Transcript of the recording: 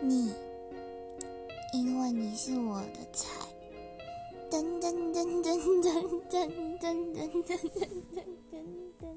你，因为你是我的菜。噔噔噔噔噔噔噔噔噔噔噔噔噔。